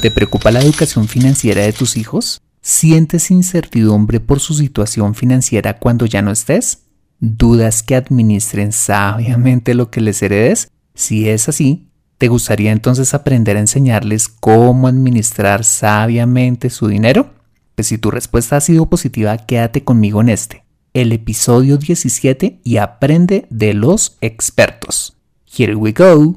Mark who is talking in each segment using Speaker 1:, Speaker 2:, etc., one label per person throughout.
Speaker 1: ¿Te preocupa la educación financiera de tus hijos? ¿Sientes incertidumbre por su situación financiera cuando ya no estés? ¿Dudas que administren sabiamente lo que les heredes? Si es así, ¿te gustaría entonces aprender a enseñarles cómo administrar sabiamente su dinero? Pues si tu respuesta ha sido positiva, quédate conmigo en este, el episodio 17 y aprende de los expertos. Here we go.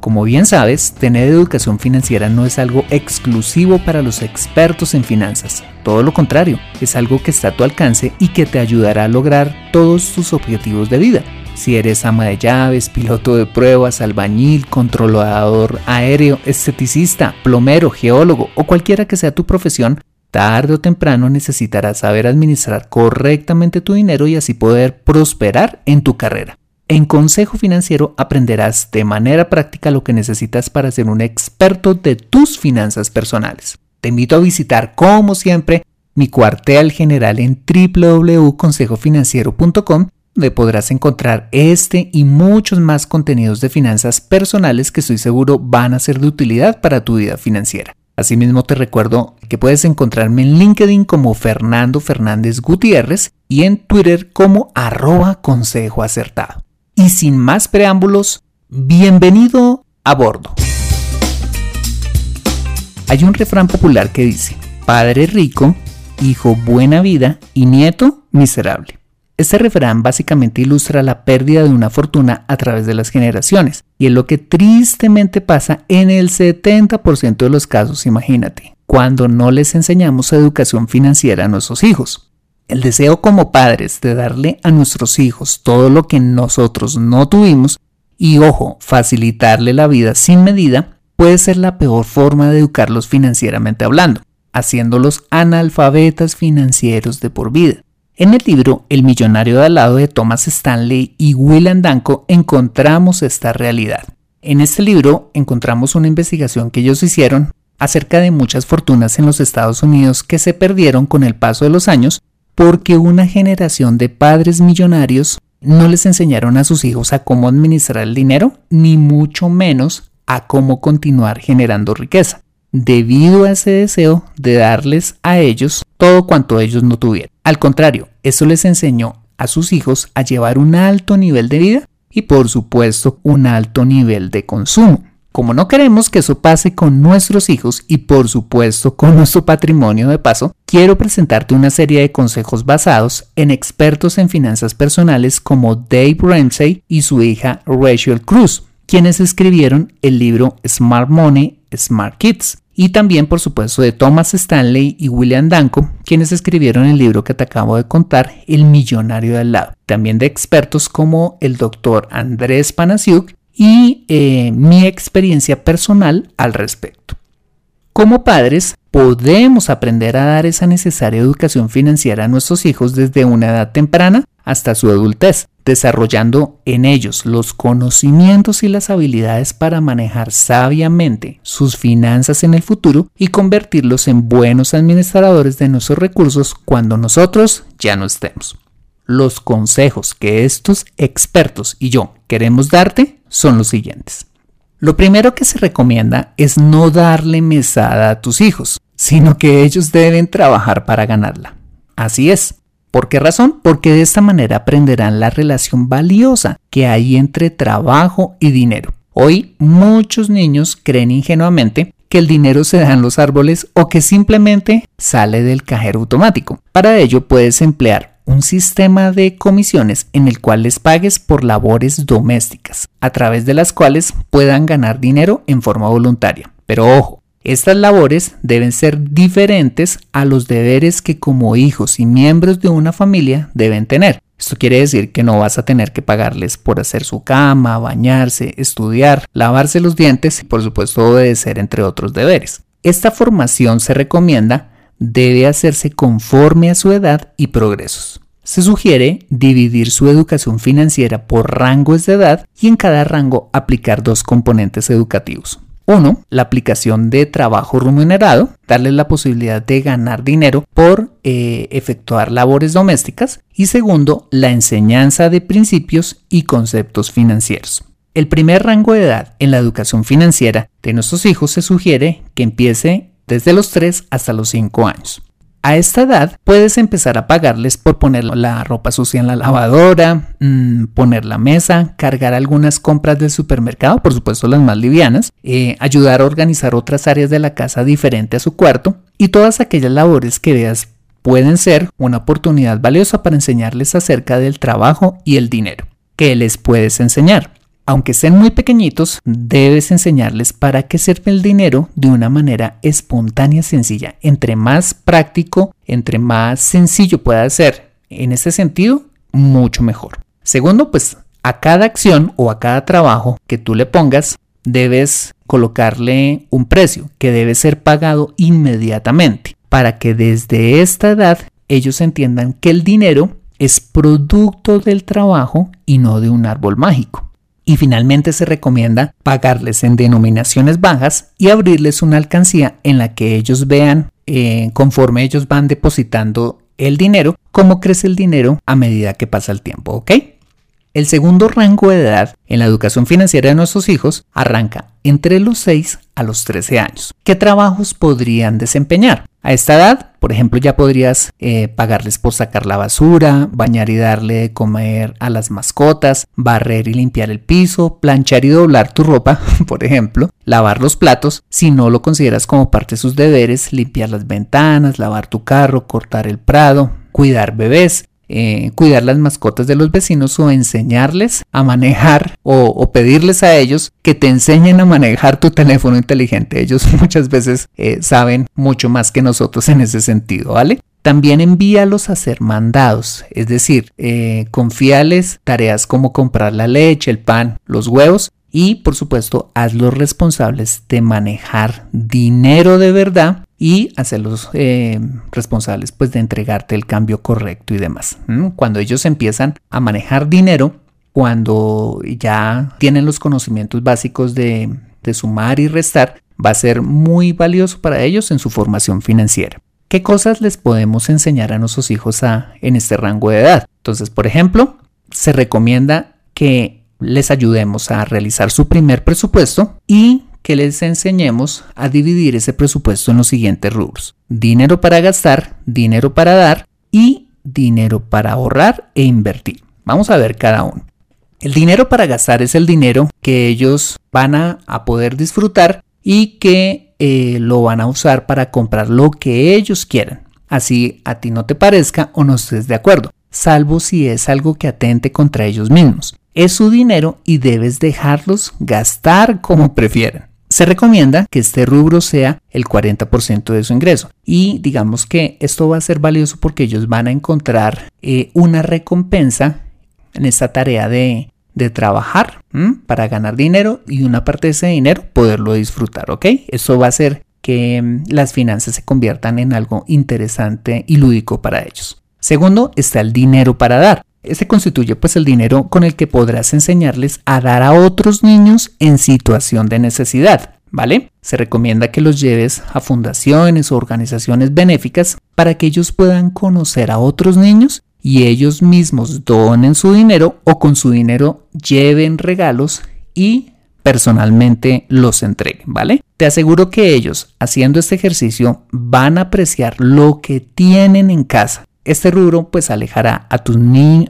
Speaker 1: Como bien sabes, tener educación financiera no es algo exclusivo para los expertos en finanzas. Todo lo contrario, es algo que está a tu alcance y que te ayudará a lograr todos tus objetivos de vida. Si eres ama de llaves, piloto de pruebas, albañil, controlador aéreo, esteticista, plomero, geólogo o cualquiera que sea tu profesión, tarde o temprano necesitarás saber administrar correctamente tu dinero y así poder prosperar en tu carrera. En Consejo Financiero aprenderás de manera práctica lo que necesitas para ser un experto de tus finanzas personales. Te invito a visitar, como siempre, mi cuartel general en www.consejofinanciero.com, donde podrás encontrar este y muchos más contenidos de finanzas personales que estoy seguro van a ser de utilidad para tu vida financiera. Asimismo te recuerdo que puedes encontrarme en LinkedIn como Fernando Fernández Gutiérrez y en Twitter como arroba consejo acertado. Y sin más preámbulos, bienvenido a bordo. Hay un refrán popular que dice, padre rico, hijo buena vida y nieto miserable. Este refrán básicamente ilustra la pérdida de una fortuna a través de las generaciones, y es lo que tristemente pasa en el 70% de los casos, imagínate, cuando no les enseñamos educación financiera a nuestros hijos. El deseo como padres de darle a nuestros hijos todo lo que nosotros no tuvimos y, ojo, facilitarle la vida sin medida puede ser la peor forma de educarlos financieramente hablando, haciéndolos analfabetas financieros de por vida. En el libro El millonario de al lado de Thomas Stanley y William Danko encontramos esta realidad. En este libro encontramos una investigación que ellos hicieron acerca de muchas fortunas en los Estados Unidos que se perdieron con el paso de los años porque una generación de padres millonarios no les enseñaron a sus hijos a cómo administrar el dinero, ni mucho menos a cómo continuar generando riqueza, debido a ese deseo de darles a ellos todo cuanto ellos no tuvieron. Al contrario, eso les enseñó a sus hijos a llevar un alto nivel de vida y por supuesto un alto nivel de consumo. Como no queremos que eso pase con nuestros hijos y por supuesto con nuestro patrimonio de paso, quiero presentarte una serie de consejos basados en expertos en finanzas personales como Dave Ramsey y su hija Rachel Cruz, quienes escribieron el libro Smart Money, Smart Kids. Y también, por supuesto, de Thomas Stanley y William Danko, quienes escribieron el libro que te acabo de contar, El Millonario de al lado. También de expertos como el doctor Andrés Panasiuk y eh, mi experiencia personal al respecto. Como padres, podemos aprender a dar esa necesaria educación financiera a nuestros hijos desde una edad temprana hasta su adultez, desarrollando en ellos los conocimientos y las habilidades para manejar sabiamente sus finanzas en el futuro y convertirlos en buenos administradores de nuestros recursos cuando nosotros ya no estemos. Los consejos que estos expertos y yo queremos darte son los siguientes. Lo primero que se recomienda es no darle mesada a tus hijos, sino que ellos deben trabajar para ganarla. Así es. ¿Por qué razón? Porque de esta manera aprenderán la relación valiosa que hay entre trabajo y dinero. Hoy muchos niños creen ingenuamente que el dinero se da en los árboles o que simplemente sale del cajero automático. Para ello puedes emplear un sistema de comisiones en el cual les pagues por labores domésticas, a través de las cuales puedan ganar dinero en forma voluntaria. Pero ojo, estas labores deben ser diferentes a los deberes que como hijos y miembros de una familia deben tener. Esto quiere decir que no vas a tener que pagarles por hacer su cama, bañarse, estudiar, lavarse los dientes y por supuesto obedecer entre otros deberes. Esta formación se recomienda debe hacerse conforme a su edad y progresos. Se sugiere dividir su educación financiera por rangos de edad y en cada rango aplicar dos componentes educativos. Uno, la aplicación de trabajo remunerado, darles la posibilidad de ganar dinero por eh, efectuar labores domésticas. Y segundo, la enseñanza de principios y conceptos financieros. El primer rango de edad en la educación financiera de nuestros hijos se sugiere que empiece desde los 3 hasta los 5 años. A esta edad puedes empezar a pagarles por poner la ropa sucia en la lavadora, mm, poner la mesa, cargar algunas compras del supermercado, por supuesto las más livianas, eh, ayudar a organizar otras áreas de la casa diferente a su cuarto y todas aquellas labores que veas pueden ser una oportunidad valiosa para enseñarles acerca del trabajo y el dinero. ¿Qué les puedes enseñar? Aunque sean muy pequeñitos, debes enseñarles para qué sirve el dinero de una manera espontánea sencilla. Entre más práctico, entre más sencillo pueda ser en ese sentido, mucho mejor. Segundo, pues a cada acción o a cada trabajo que tú le pongas, debes colocarle un precio que debe ser pagado inmediatamente para que desde esta edad ellos entiendan que el dinero es producto del trabajo y no de un árbol mágico. Y finalmente se recomienda pagarles en denominaciones bajas y abrirles una alcancía en la que ellos vean eh, conforme ellos van depositando el dinero, cómo crece el dinero a medida que pasa el tiempo, ¿ok? El segundo rango de edad en la educación financiera de nuestros hijos arranca entre los 6 a los 13 años. ¿Qué trabajos podrían desempeñar? A esta edad, por ejemplo, ya podrías eh, pagarles por sacar la basura, bañar y darle de comer a las mascotas, barrer y limpiar el piso, planchar y doblar tu ropa, por ejemplo, lavar los platos, si no lo consideras como parte de sus deberes, limpiar las ventanas, lavar tu carro, cortar el prado, cuidar bebés, eh, cuidar las mascotas de los vecinos o enseñarles a manejar o, pedirles a ellos que te enseñen a manejar tu teléfono inteligente. Ellos muchas veces eh, saben mucho más que nosotros en ese sentido, ¿vale? También envíalos a hacer mandados, es decir, eh, confíales tareas como comprar la leche, el pan, los huevos y por supuesto hazlos responsables de manejar dinero de verdad y hacerlos eh, responsables pues de entregarte el cambio correcto y demás. Cuando ellos empiezan a manejar dinero, cuando ya tienen los conocimientos básicos de, de sumar y restar, va a ser muy valioso para ellos en su formación financiera. ¿Qué cosas les podemos enseñar a nuestros hijos a, en este rango de edad? Entonces, por ejemplo, se recomienda que les ayudemos a realizar su primer presupuesto y que les enseñemos a dividir ese presupuesto en los siguientes rubros. Dinero para gastar, dinero para dar y dinero para ahorrar e invertir. Vamos a ver cada uno. El dinero para gastar es el dinero que ellos van a, poder disfrutar y que eh, lo van a usar para comprar lo que ellos quieran. Así a ti no te parezca o no estés de acuerdo, salvo si es algo que atente contra ellos mismos. Es su dinero y debes dejarlos gastar como prefieran. Se recomienda que este rubro sea el 40% de su ingreso y digamos que esto va a ser valioso porque ellos van a encontrar eh, una recompensa en esta tarea de, trabajar para ganar dinero y una parte de ese dinero poderlo disfrutar, ¿ok? Eso va a hacer que mm, las finanzas se conviertan en algo interesante y lúdico para ellos. Segundo, está el dinero para dar. Este constituye pues el dinero con el que podrás enseñarles a dar a otros niños en situación de necesidad, ¿vale? Se recomienda que los lleves a fundaciones o organizaciones benéficas para que ellos puedan conocer a otros niños y ellos mismos donen su dinero o con su dinero lleven regalos y personalmente los entreguen, ¿vale? Te aseguro que ellos haciendo este ejercicio van a apreciar lo que tienen en casa este rubro pues alejará a tus,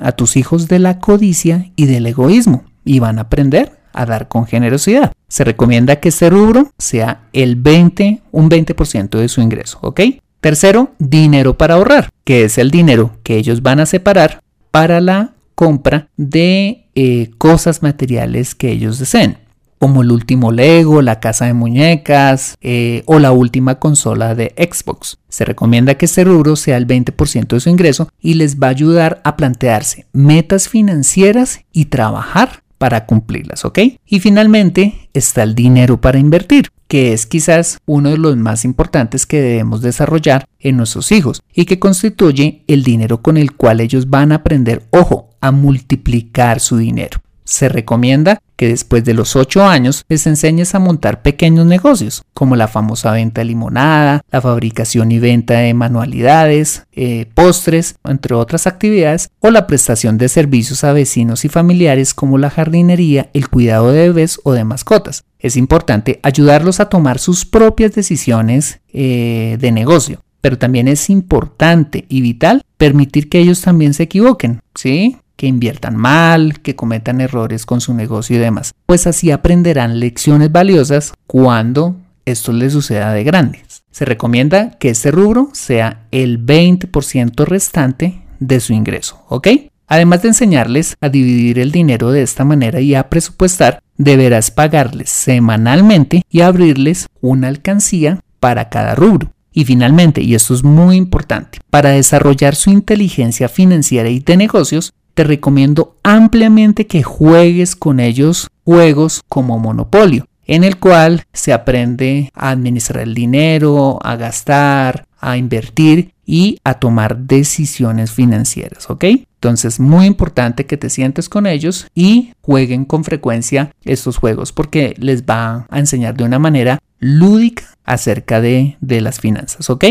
Speaker 1: a tus hijos de la codicia y del egoísmo y van a aprender a dar con generosidad. Se recomienda que este rubro sea el 20, un 20% de su ingreso, ¿ok? Tercero, dinero para ahorrar, que es el dinero que ellos van a separar para la compra de eh, cosas materiales que ellos deseen como el último Lego, la casa de muñecas eh, o la última consola de Xbox. Se recomienda que este rubro sea el 20% de su ingreso y les va a ayudar a plantearse metas financieras y trabajar para cumplirlas, ¿ok? Y finalmente está el dinero para invertir, que es quizás uno de los más importantes que debemos desarrollar en nuestros hijos y que constituye el dinero con el cual ellos van a aprender, ojo, a multiplicar su dinero. Se recomienda que después de los 8 años les enseñes a montar pequeños negocios, como la famosa venta de limonada, la fabricación y venta de manualidades, eh, postres, entre otras actividades, o la prestación de servicios a vecinos y familiares como la jardinería, el cuidado de bebés o de mascotas. Es importante ayudarlos a tomar sus propias decisiones eh, de negocio, pero también es importante y vital permitir que ellos también se equivoquen, ¿sí? Que inviertan mal, que cometan errores con su negocio y demás. Pues así aprenderán lecciones valiosas cuando esto les suceda de grandes. Se recomienda que este rubro sea el 20% restante de su ingreso, ¿ok? Además de enseñarles a dividir el dinero de esta manera y a presupuestar, deberás pagarles semanalmente y abrirles una alcancía para cada rubro. Y finalmente, y esto es muy importante, para desarrollar su inteligencia financiera y de negocios, te recomiendo ampliamente que juegues con ellos juegos como Monopolio, en el cual se aprende a administrar el dinero, a gastar, a invertir y a tomar decisiones financieras, ¿ok? Entonces, muy importante que te sientes con ellos y jueguen con frecuencia estos juegos porque les va a enseñar de una manera lúdica acerca de, de las finanzas, ¿ok?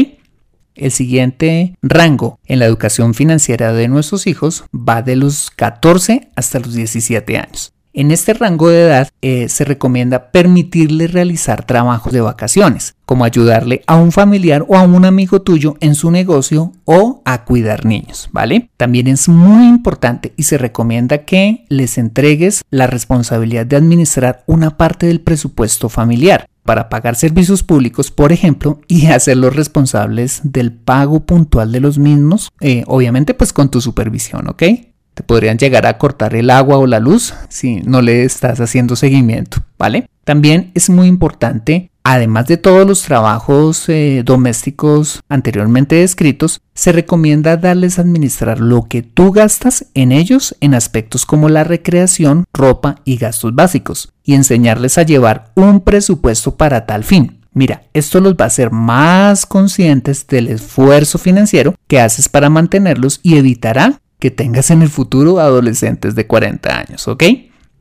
Speaker 1: El siguiente rango en la educación financiera de nuestros hijos va de los 14 hasta los 17 años. En este rango de edad eh, se recomienda permitirle realizar trabajos de vacaciones, como ayudarle a un familiar o a un amigo tuyo en su negocio o a cuidar niños, ¿vale? También es muy importante y se recomienda que les entregues la responsabilidad de administrar una parte del presupuesto familiar para pagar servicios públicos, por ejemplo, y hacerlos responsables del pago puntual de los mismos, eh, obviamente pues con tu supervisión, ¿ok? Te podrían llegar a cortar el agua o la luz si no le estás haciendo seguimiento, ¿vale? También es muy importante Además de todos los trabajos eh, domésticos anteriormente descritos, se recomienda darles a administrar lo que tú gastas en ellos en aspectos como la recreación, ropa y gastos básicos, y enseñarles a llevar un presupuesto para tal fin. Mira, esto los va a hacer más conscientes del esfuerzo financiero que haces para mantenerlos y evitará que tengas en el futuro adolescentes de 40 años, ¿ok?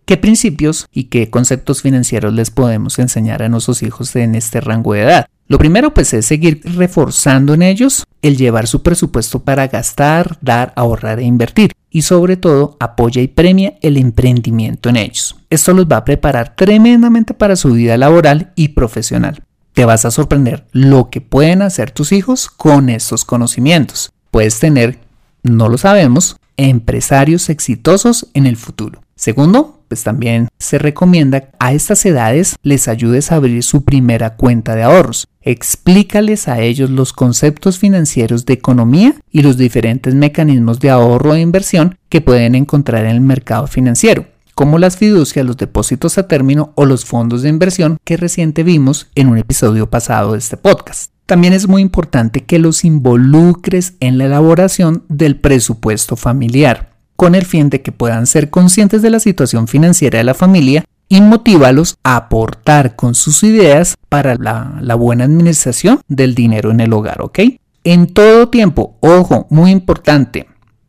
Speaker 1: ¿Qué principios y qué conceptos financieros les podemos enseñar a nuestros hijos en este rango de edad? Lo primero pues es seguir reforzando en ellos el llevar su presupuesto para gastar, dar, ahorrar e invertir y sobre todo apoya y premia el emprendimiento en ellos. Esto los va a preparar tremendamente para su vida laboral y profesional. Te vas a sorprender lo que pueden hacer tus hijos con estos conocimientos. Puedes tener, no lo sabemos, empresarios exitosos en el futuro. Segundo, pues también se recomienda a estas edades les ayudes a abrir su primera cuenta de ahorros. Explícales a ellos los conceptos financieros de economía y los diferentes mecanismos de ahorro e inversión que pueden encontrar en el mercado financiero como las fiducias, los depósitos a término o los fondos de inversión que reciente vimos en un episodio pasado de este podcast. También es muy importante que los involucres en la elaboración del presupuesto familiar con el fin de que puedan ser conscientes de la situación financiera de la familia y motívalos a aportar con sus ideas para la, buena administración del dinero en el hogar, ¿ok? En todo tiempo, ojo, muy importante,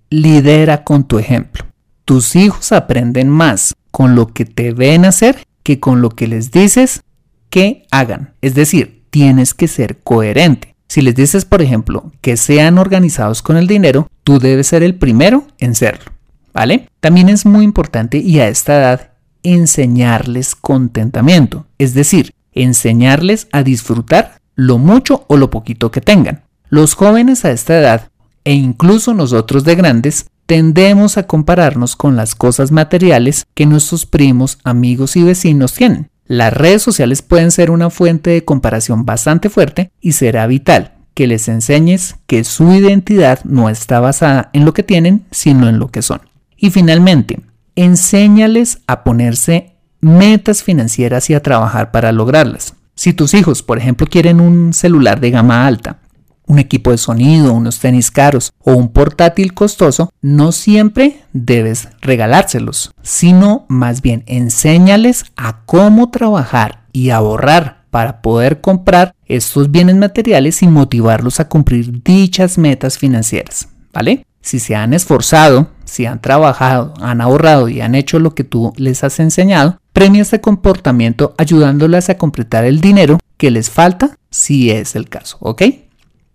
Speaker 1: lidera con tu ejemplo. Tus hijos aprenden más con lo que te ven hacer que con lo que les dices que hagan. Es decir, tienes que ser coherente. Si les dices, por ejemplo, que sean organizados con el dinero, tú debes ser el primero en serlo. ¿vale? También es muy importante y a esta edad enseñarles contentamiento, es decir, enseñarles a disfrutar lo mucho o lo poquito que tengan. Los jóvenes a esta edad e incluso nosotros de grandes tendemos a compararnos con las cosas materiales que nuestros primos, amigos y vecinos tienen. Las redes sociales pueden ser una fuente de comparación bastante fuerte y será vital que les enseñes que su identidad no está basada en lo que tienen, sino en lo que son. Y finalmente, enséñales a ponerse metas financieras y a trabajar para lograrlas. Si tus hijos, por ejemplo, quieren un celular de gama alta, un equipo de sonido, unos tenis caros o un portátil costoso, no siempre debes regalárselos, sino más bien enséñales a cómo trabajar y ahorrar para poder comprar estos bienes materiales y motivarlos a cumplir dichas metas financieras, ¿vale? Si se han esforzado, si han trabajado, han ahorrado y han hecho lo que tú les has enseñado, premia este comportamiento ayudándolas a completar el dinero que les falta si es el caso, ¿ok?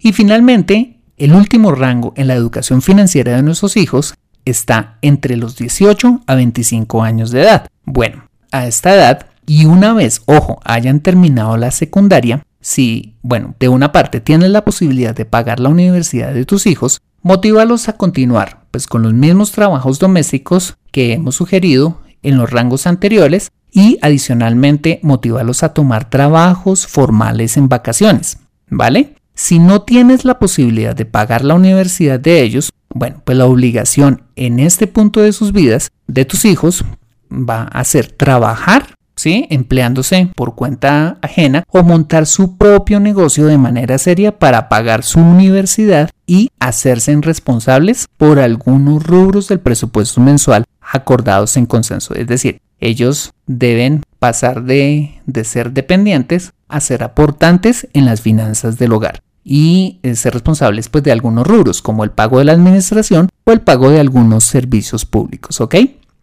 Speaker 1: Y finalmente, el último rango en la educación financiera de nuestros hijos está entre los 18 a 25 años de edad. Bueno, a esta edad, y una vez, ojo, hayan terminado la secundaria, si, bueno, de una parte tienes la posibilidad de pagar la universidad de tus hijos, motívalos a continuar, pues con los mismos trabajos domésticos que hemos sugerido en los rangos anteriores y adicionalmente motívalos a tomar trabajos formales en vacaciones, ¿vale? Si no tienes la posibilidad de pagar la universidad de ellos, bueno, pues la obligación en este punto de sus vidas de tus hijos va a ser trabajar, ¿sí? Empleándose por cuenta ajena o montar su propio negocio de manera seria para pagar su universidad y hacerse responsables por algunos rubros del presupuesto mensual acordados en consenso. Es decir, ellos deben pasar de, de ser dependientes a ser aportantes en las finanzas del hogar y eh, ser responsables pues, de algunos rubros como el pago de la administración o el pago de algunos servicios públicos, ¿ok?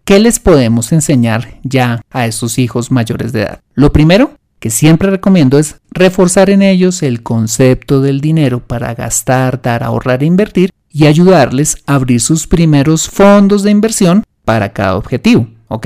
Speaker 1: ¿Qué les podemos enseñar ya a estos hijos mayores de edad? Lo primero que siempre recomiendo es reforzar en ellos el concepto del dinero para gastar, dar, ahorrar e invertir y ayudarles a abrir sus primeros fondos de inversión para cada objetivo, ¿ok?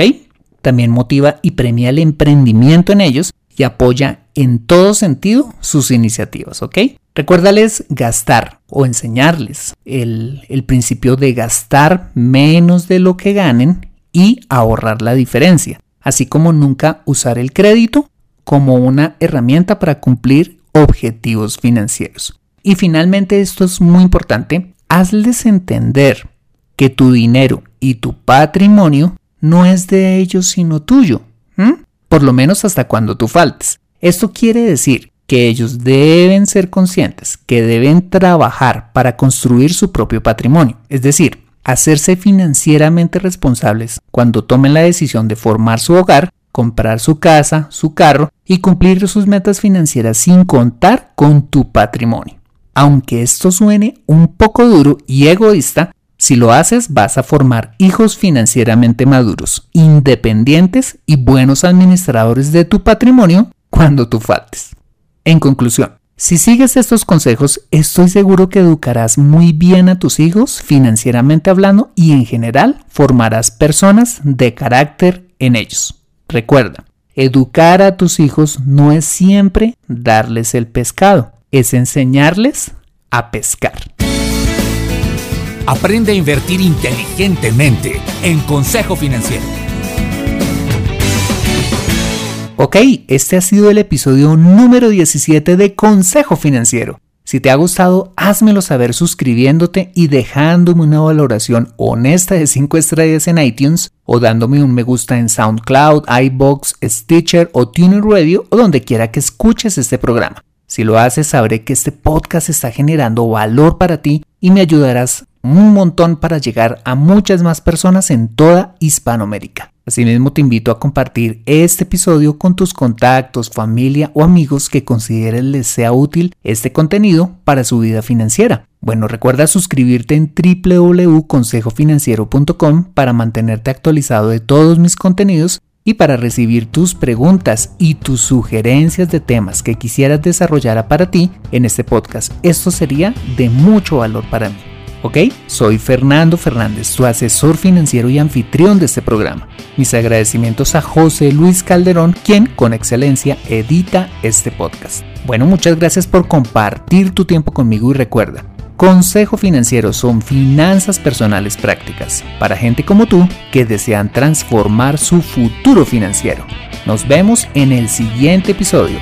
Speaker 1: También motiva y premia el emprendimiento en ellos y apoya en todo sentido sus iniciativas, ¿ok? Recuérdales gastar o enseñarles el, el, principio de gastar menos de lo que ganen y ahorrar la diferencia, así como nunca usar el crédito como una herramienta para cumplir objetivos financieros. Y finalmente, esto es muy importante, hazles entender que tu dinero y tu patrimonio no es de ellos sino tuyo por lo menos hasta cuando tú faltes. Esto quiere decir que ellos deben ser conscientes que deben trabajar para construir su propio patrimonio, es decir, hacerse financieramente responsables cuando tomen la decisión de formar su hogar, comprar su casa, su carro y cumplir sus metas financieras sin contar con tu patrimonio. Aunque esto suene un poco duro y egoísta, si lo haces, vas a formar hijos financieramente maduros, independientes y buenos administradores de tu patrimonio cuando tú faltes. En conclusión, si sigues estos consejos, estoy seguro que educarás muy bien a tus hijos financieramente hablando y en general formarás personas de carácter en ellos. Recuerda, educar a tus hijos no es siempre darles el pescado, es enseñarles a pescar.
Speaker 2: Aprende a invertir inteligentemente en Consejo Financiero.
Speaker 1: Ok, este ha sido el episodio número 17 de Consejo Financiero. Si te ha gustado, házmelo saber suscribiéndote y dejándome una valoración honesta de 5 estrellas en iTunes o dándome un me gusta en SoundCloud, iBox, Stitcher o TuneIn Radio o donde quiera que escuches este programa. Si lo haces, sabré que este podcast está generando valor para ti y me ayudarás un montón para llegar a muchas más personas en toda Hispanoamérica. Asimismo te invito a compartir este episodio con tus contactos, familia o amigos que consideren les sea útil este contenido para su vida financiera. Bueno, recuerda suscribirte en www.consejofinanciero.com para mantenerte actualizado de todos mis contenidos y para recibir tus preguntas y tus sugerencias de temas que quisieras desarrollar para ti en este podcast. Esto sería de mucho valor para mí. ¿Ok? Soy Fernando Fernández, tu asesor financiero y anfitrión de este programa. Mis agradecimientos a José Luis Calderón, quien con excelencia edita este podcast. Bueno, muchas gracias por compartir tu tiempo conmigo y recuerda, Consejo Financiero son finanzas personales prácticas para gente como tú que desean transformar su futuro financiero. Nos vemos en el siguiente episodio.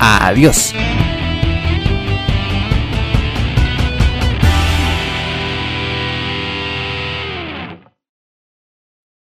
Speaker 1: Adiós.